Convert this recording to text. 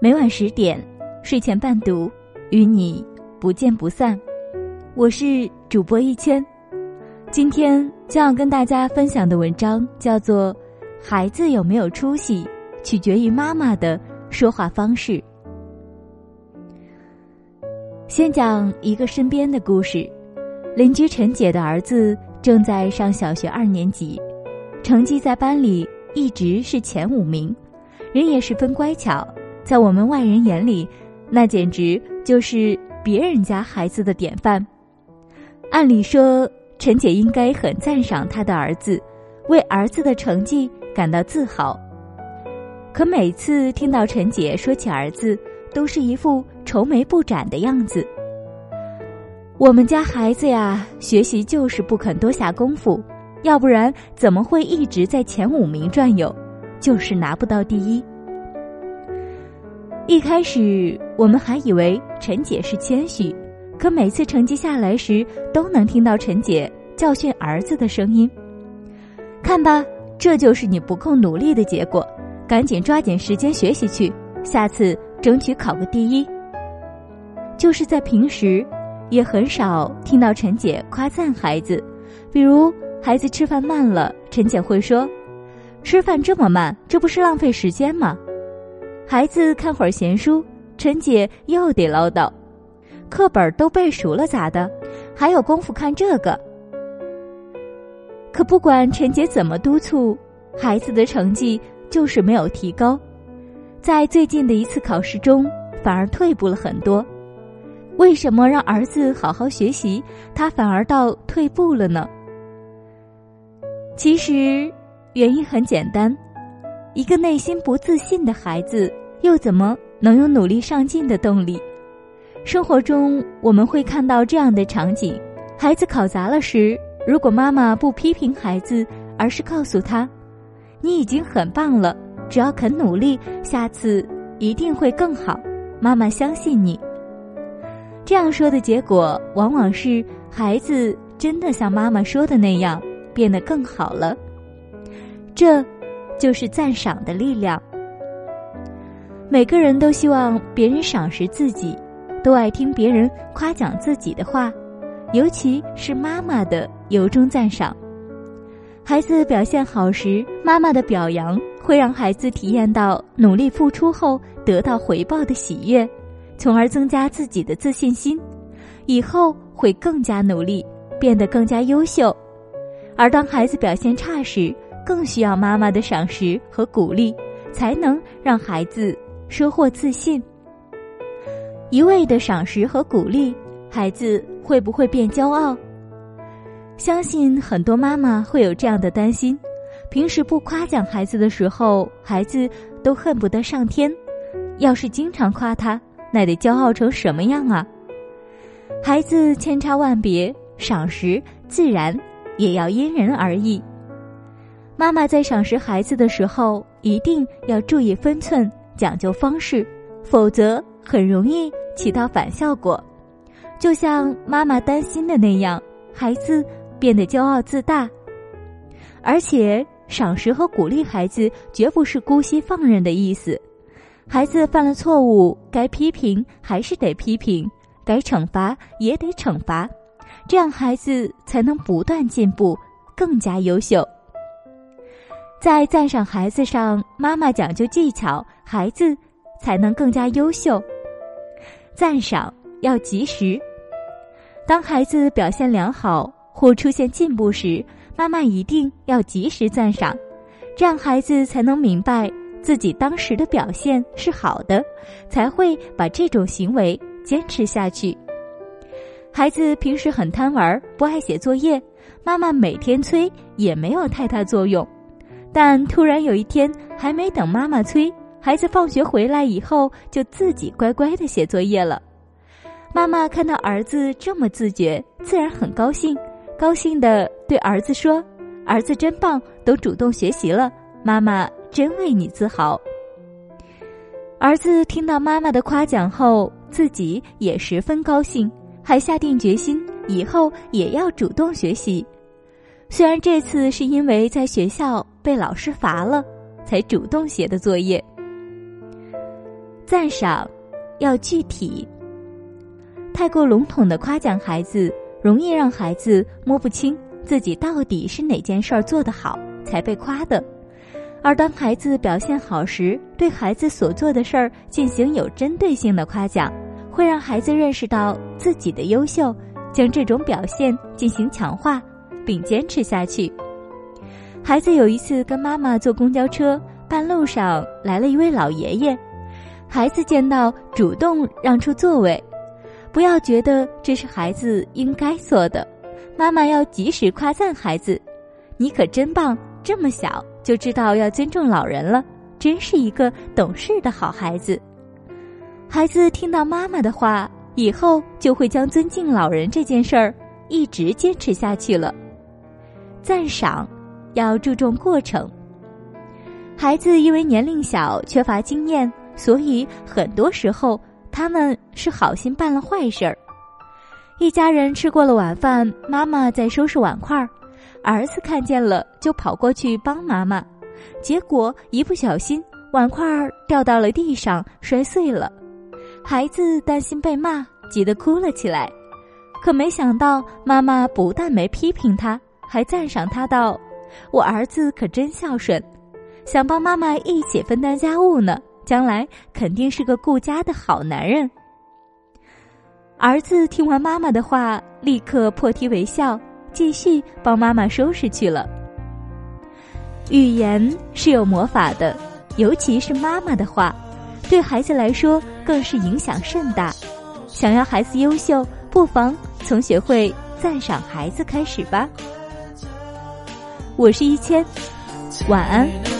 每晚十点，睡前伴读，与你不见不散。我是主播一千，今天将要跟大家分享的文章叫做《孩子有没有出息，取决于妈妈的说话方式》。先讲一个身边的故事：邻居陈姐的儿子正在上小学二年级，成绩在班里一直是前五名，人也十分乖巧。在我们外人眼里，那简直就是别人家孩子的典范。按理说，陈姐应该很赞赏她的儿子，为儿子的成绩感到自豪。可每次听到陈姐说起儿子，都是一副愁眉不展的样子。我们家孩子呀，学习就是不肯多下功夫，要不然怎么会一直在前五名转悠，就是拿不到第一。一开始我们还以为陈姐是谦虚，可每次成绩下来时，都能听到陈姐教训儿子的声音。看吧，这就是你不够努力的结果，赶紧抓紧时间学习去，下次争取考个第一。就是在平时，也很少听到陈姐夸赞孩子，比如孩子吃饭慢了，陈姐会说：“吃饭这么慢，这不是浪费时间吗？”孩子看会儿闲书，陈姐又得唠叨：“课本都背熟了咋的？还有功夫看这个？”可不管陈姐怎么督促，孩子的成绩就是没有提高，在最近的一次考试中，反而退步了很多。为什么让儿子好好学习，他反而倒退步了呢？其实原因很简单。一个内心不自信的孩子，又怎么能有努力上进的动力？生活中我们会看到这样的场景：孩子考砸了时，如果妈妈不批评孩子，而是告诉他：“你已经很棒了，只要肯努力，下次一定会更好。”妈妈相信你。这样说的结果，往往是孩子真的像妈妈说的那样，变得更好了。这。就是赞赏的力量。每个人都希望别人赏识自己，都爱听别人夸奖自己的话，尤其是妈妈的由衷赞赏。孩子表现好时，妈妈的表扬会让孩子体验到努力付出后得到回报的喜悦，从而增加自己的自信心，以后会更加努力，变得更加优秀。而当孩子表现差时，更需要妈妈的赏识和鼓励，才能让孩子收获自信。一味的赏识和鼓励，孩子会不会变骄傲？相信很多妈妈会有这样的担心：平时不夸奖孩子的时候，孩子都恨不得上天；要是经常夸他，那得骄傲成什么样啊？孩子千差万别，赏识自然也要因人而异。妈妈在赏识孩子的时候，一定要注意分寸，讲究方式，否则很容易起到反效果。就像妈妈担心的那样，孩子变得骄傲自大。而且，赏识和鼓励孩子绝不是姑息放任的意思。孩子犯了错误，该批评还是得批评，该惩罚也得惩罚，这样孩子才能不断进步，更加优秀。在赞赏孩子上，妈妈讲究技巧，孩子才能更加优秀。赞赏要及时，当孩子表现良好或出现进步时，妈妈一定要及时赞赏，这样孩子才能明白自己当时的表现是好的，才会把这种行为坚持下去。孩子平时很贪玩，不爱写作业，妈妈每天催也没有太大作用。但突然有一天，还没等妈妈催，孩子放学回来以后就自己乖乖的写作业了。妈妈看到儿子这么自觉，自然很高兴，高兴的对儿子说：“儿子真棒，都主动学习了，妈妈真为你自豪。”儿子听到妈妈的夸奖后，自己也十分高兴，还下定决心以后也要主动学习。虽然这次是因为在学校被老师罚了，才主动写的作业。赞赏要具体。太过笼统的夸奖孩子，容易让孩子摸不清自己到底是哪件事儿做得好才被夸的。而当孩子表现好时，对孩子所做的事儿进行有针对性的夸奖，会让孩子认识到自己的优秀，将这种表现进行强化，并坚持下去。孩子有一次跟妈妈坐公交车，半路上来了一位老爷爷，孩子见到主动让出座位，不要觉得这是孩子应该做的，妈妈要及时夸赞孩子：“你可真棒，这么小。”就知道要尊重老人了，真是一个懂事的好孩子。孩子听到妈妈的话，以后就会将尊敬老人这件事儿一直坚持下去了。赞赏要注重过程。孩子因为年龄小，缺乏经验，所以很多时候他们是好心办了坏事儿。一家人吃过了晚饭，妈妈在收拾碗筷儿。儿子看见了，就跑过去帮妈妈，结果一不小心碗筷掉到了地上，摔碎了。孩子担心被骂，急得哭了起来。可没想到，妈妈不但没批评他，还赞赏他道：“我儿子可真孝顺，想帮妈妈一起分担家务呢，将来肯定是个顾家的好男人。”儿子听完妈妈的话，立刻破涕为笑。继续帮妈妈收拾去了。语言是有魔法的，尤其是妈妈的话，对孩子来说更是影响甚大。想要孩子优秀，不妨从学会赞赏孩子开始吧。我是一千，晚安。